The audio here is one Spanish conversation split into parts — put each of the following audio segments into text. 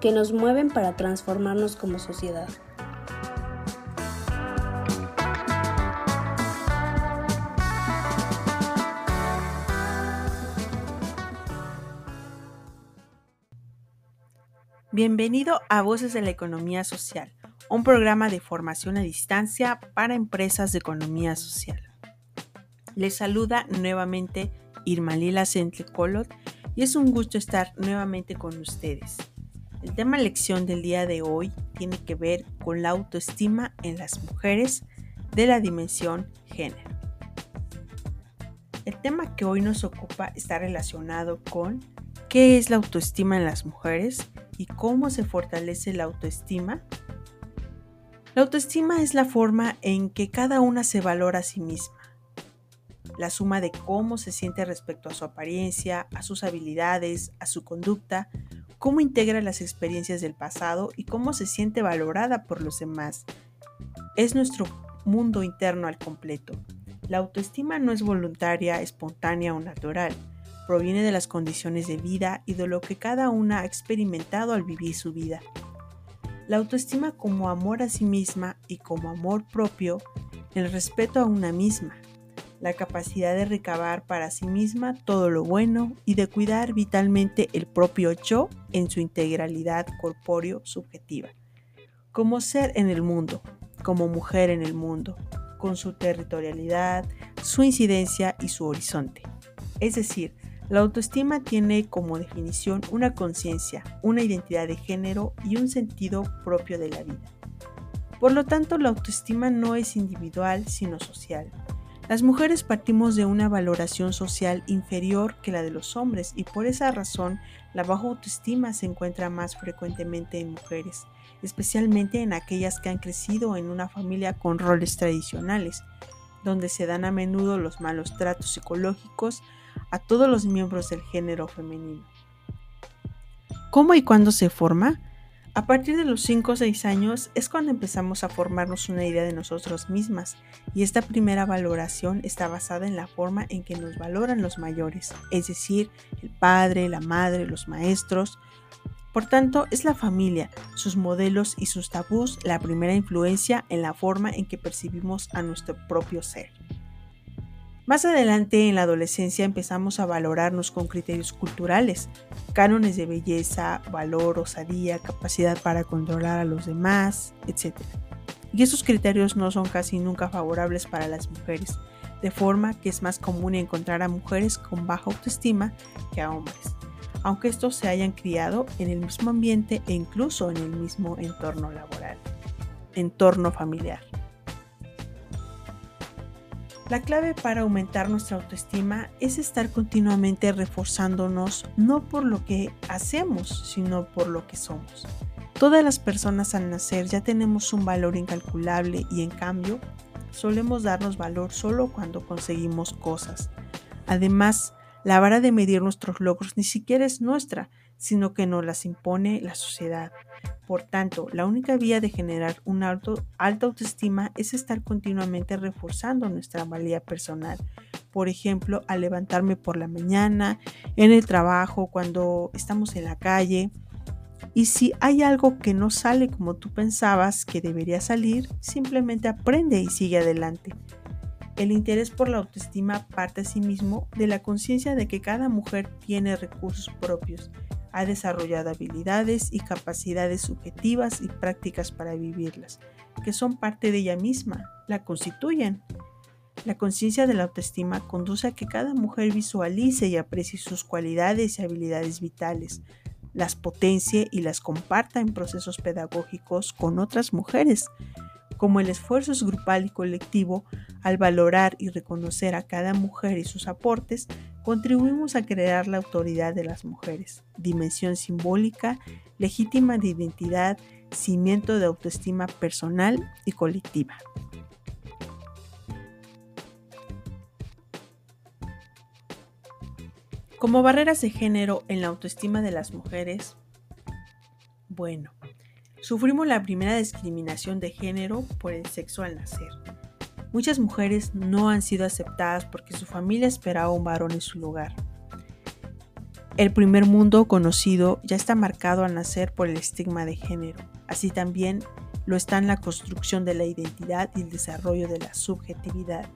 que nos mueven para transformarnos como sociedad. Bienvenido a Voces de la Economía Social, un programa de formación a distancia para empresas de economía social. Les saluda nuevamente Irma Lila Colot y es un gusto estar nuevamente con ustedes. El tema lección del día de hoy tiene que ver con la autoestima en las mujeres de la dimensión género. El tema que hoy nos ocupa está relacionado con qué es la autoestima en las mujeres y cómo se fortalece la autoestima. La autoestima es la forma en que cada una se valora a sí misma, la suma de cómo se siente respecto a su apariencia, a sus habilidades, a su conducta, cómo integra las experiencias del pasado y cómo se siente valorada por los demás. Es nuestro mundo interno al completo. La autoestima no es voluntaria, espontánea o natural. Proviene de las condiciones de vida y de lo que cada una ha experimentado al vivir su vida. La autoestima como amor a sí misma y como amor propio, el respeto a una misma, la capacidad de recabar para sí misma todo lo bueno y de cuidar vitalmente el propio yo en su integralidad corpóreo subjetiva, como ser en el mundo, como mujer en el mundo, con su territorialidad, su incidencia y su horizonte. Es decir, la autoestima tiene como definición una conciencia, una identidad de género y un sentido propio de la vida. Por lo tanto, la autoestima no es individual, sino social las mujeres partimos de una valoración social inferior que la de los hombres y por esa razón la baja autoestima se encuentra más frecuentemente en mujeres, especialmente en aquellas que han crecido en una familia con roles tradicionales, donde se dan a menudo los malos tratos psicológicos a todos los miembros del género femenino. ¿Cómo y cuándo se forma? A partir de los 5 o 6 años es cuando empezamos a formarnos una idea de nosotros mismas y esta primera valoración está basada en la forma en que nos valoran los mayores, es decir, el padre, la madre, los maestros. Por tanto, es la familia, sus modelos y sus tabús la primera influencia en la forma en que percibimos a nuestro propio ser. Más adelante en la adolescencia empezamos a valorarnos con criterios culturales, cánones de belleza, valor, osadía, capacidad para controlar a los demás, etc. Y esos criterios no son casi nunca favorables para las mujeres, de forma que es más común encontrar a mujeres con baja autoestima que a hombres, aunque estos se hayan criado en el mismo ambiente e incluso en el mismo entorno laboral, entorno familiar. La clave para aumentar nuestra autoestima es estar continuamente reforzándonos no por lo que hacemos, sino por lo que somos. Todas las personas al nacer ya tenemos un valor incalculable y en cambio solemos darnos valor solo cuando conseguimos cosas. Además, la vara de medir nuestros logros ni siquiera es nuestra, sino que nos las impone la sociedad. Por tanto, la única vía de generar una alta autoestima es estar continuamente reforzando nuestra valía personal. Por ejemplo, al levantarme por la mañana, en el trabajo, cuando estamos en la calle. Y si hay algo que no sale como tú pensabas que debería salir, simplemente aprende y sigue adelante. El interés por la autoestima parte asimismo de la conciencia de que cada mujer tiene recursos propios ha desarrollado habilidades y capacidades subjetivas y prácticas para vivirlas, que son parte de ella misma, la constituyen. La conciencia de la autoestima conduce a que cada mujer visualice y aprecie sus cualidades y habilidades vitales, las potencie y las comparta en procesos pedagógicos con otras mujeres. Como el esfuerzo es grupal y colectivo, al valorar y reconocer a cada mujer y sus aportes, contribuimos a crear la autoridad de las mujeres, dimensión simbólica, legítima de identidad, cimiento de autoestima personal y colectiva. Como barreras de género en la autoestima de las mujeres, bueno, Sufrimos la primera discriminación de género por el sexo al nacer. Muchas mujeres no han sido aceptadas porque su familia esperaba un varón en su lugar. El primer mundo conocido ya está marcado al nacer por el estigma de género. Así también lo está en la construcción de la identidad y el desarrollo de la subjetividad.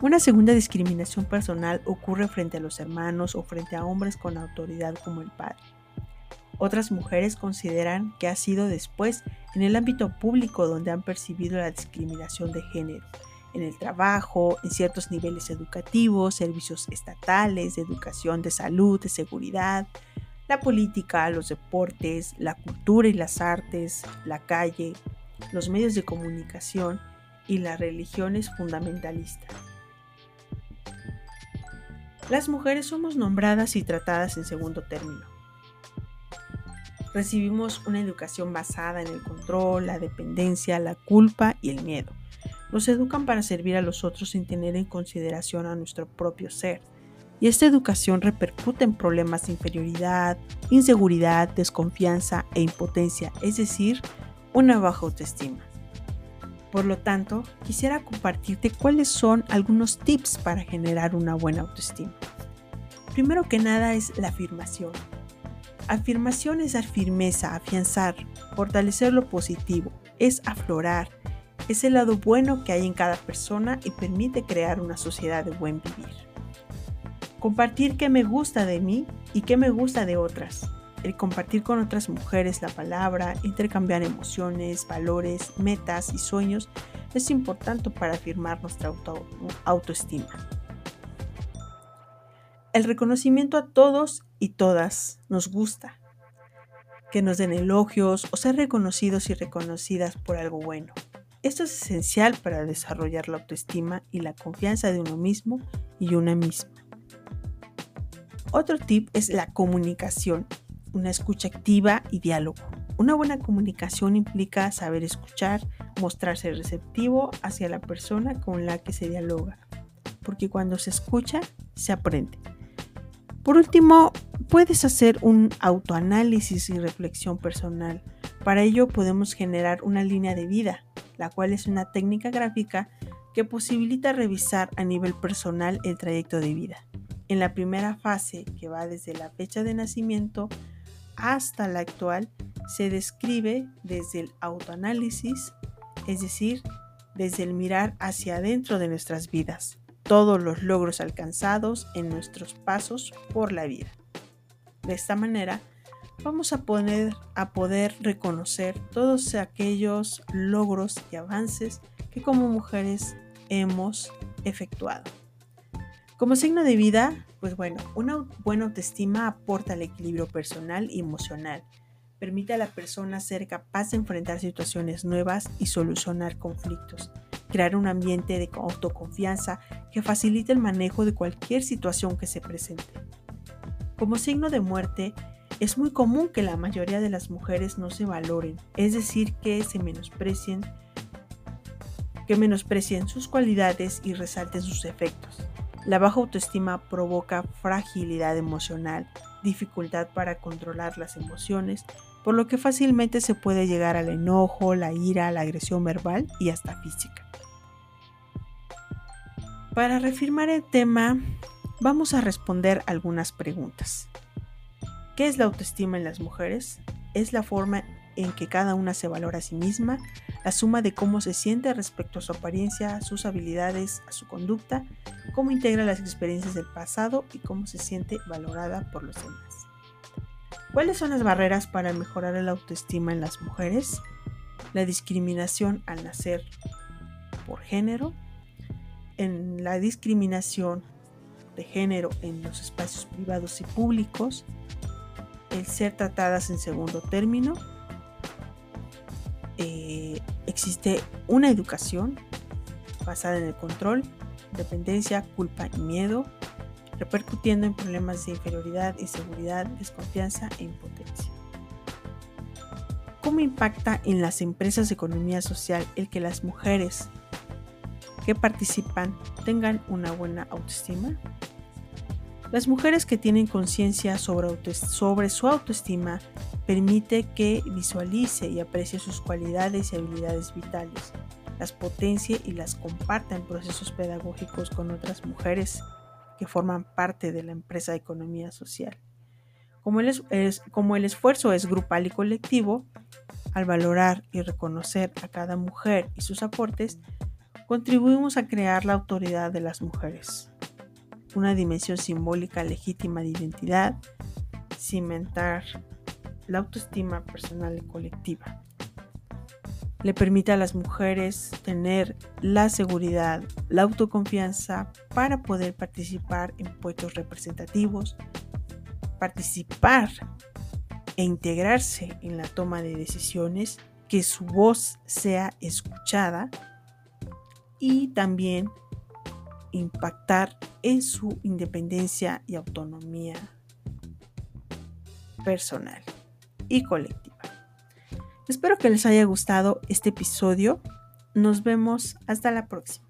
Una segunda discriminación personal ocurre frente a los hermanos o frente a hombres con autoridad como el padre. Otras mujeres consideran que ha sido después en el ámbito público donde han percibido la discriminación de género, en el trabajo, en ciertos niveles educativos, servicios estatales, de educación, de salud, de seguridad, la política, los deportes, la cultura y las artes, la calle, los medios de comunicación y las religiones fundamentalistas. Las mujeres somos nombradas y tratadas en segundo término recibimos una educación basada en el control, la dependencia, la culpa y el miedo. Nos educan para servir a los otros sin tener en consideración a nuestro propio ser. Y esta educación repercute en problemas de inferioridad, inseguridad, desconfianza e impotencia, es decir, una baja autoestima. Por lo tanto, quisiera compartirte cuáles son algunos tips para generar una buena autoestima. Primero que nada es la afirmación. Afirmación es dar firmeza, afianzar, fortalecer lo positivo, es aflorar, es el lado bueno que hay en cada persona y permite crear una sociedad de buen vivir. Compartir qué me gusta de mí y qué me gusta de otras. El compartir con otras mujeres la palabra, intercambiar emociones, valores, metas y sueños es importante para afirmar nuestra autoestima. El reconocimiento a todos y todas nos gusta. Que nos den elogios o ser reconocidos y reconocidas por algo bueno. Esto es esencial para desarrollar la autoestima y la confianza de uno mismo y una misma. Otro tip es la comunicación, una escucha activa y diálogo. Una buena comunicación implica saber escuchar, mostrarse receptivo hacia la persona con la que se dialoga, porque cuando se escucha, se aprende. Por último, puedes hacer un autoanálisis y reflexión personal. Para ello podemos generar una línea de vida, la cual es una técnica gráfica que posibilita revisar a nivel personal el trayecto de vida. En la primera fase, que va desde la fecha de nacimiento hasta la actual, se describe desde el autoanálisis, es decir, desde el mirar hacia adentro de nuestras vidas todos los logros alcanzados en nuestros pasos por la vida. De esta manera, vamos a a poder reconocer todos aquellos logros y avances que como mujeres hemos efectuado. Como signo de vida, pues bueno, una buena autoestima aporta al equilibrio personal y emocional. Permite a la persona ser capaz de enfrentar situaciones nuevas y solucionar conflictos crear un ambiente de autoconfianza que facilite el manejo de cualquier situación que se presente. Como signo de muerte, es muy común que la mayoría de las mujeres no se valoren, es decir, que se menosprecien, que menosprecien sus cualidades y resalten sus efectos. La baja autoestima provoca fragilidad emocional, dificultad para controlar las emociones, por lo que fácilmente se puede llegar al enojo, la ira, la agresión verbal y hasta física. Para reafirmar el tema, vamos a responder algunas preguntas. ¿Qué es la autoestima en las mujeres? Es la forma en que cada una se valora a sí misma, la suma de cómo se siente respecto a su apariencia, a sus habilidades, a su conducta, cómo integra las experiencias del pasado y cómo se siente valorada por los demás. ¿Cuáles son las barreras para mejorar la autoestima en las mujeres? La discriminación al nacer por género, en la discriminación de género en los espacios privados y públicos, el ser tratadas en segundo término, eh, existe una educación basada en el control, dependencia, culpa y miedo, repercutiendo en problemas de inferioridad, inseguridad, desconfianza e impotencia. ¿Cómo impacta en las empresas de economía social el que las mujeres que participan tengan una buena autoestima? Las mujeres que tienen conciencia sobre, su autoestima permite que visualice y aprecie sus cualidades y habilidades vitales, las potencie y las comparta en procesos pedagógicos con otras mujeres que forman parte de la empresa de economía social. Como el esfuerzo es grupal y colectivo, al valorar y reconocer a cada mujer y sus aportes, contribuimos a crear la autoridad de las mujeres una dimensión simbólica legítima de identidad, cimentar la autoestima personal y colectiva. Le permite a las mujeres tener la seguridad, la autoconfianza para poder participar en puestos representativos, participar e integrarse en la toma de decisiones, que su voz sea escuchada y también impactar en su independencia y autonomía personal y colectiva. Espero que les haya gustado este episodio. Nos vemos hasta la próxima.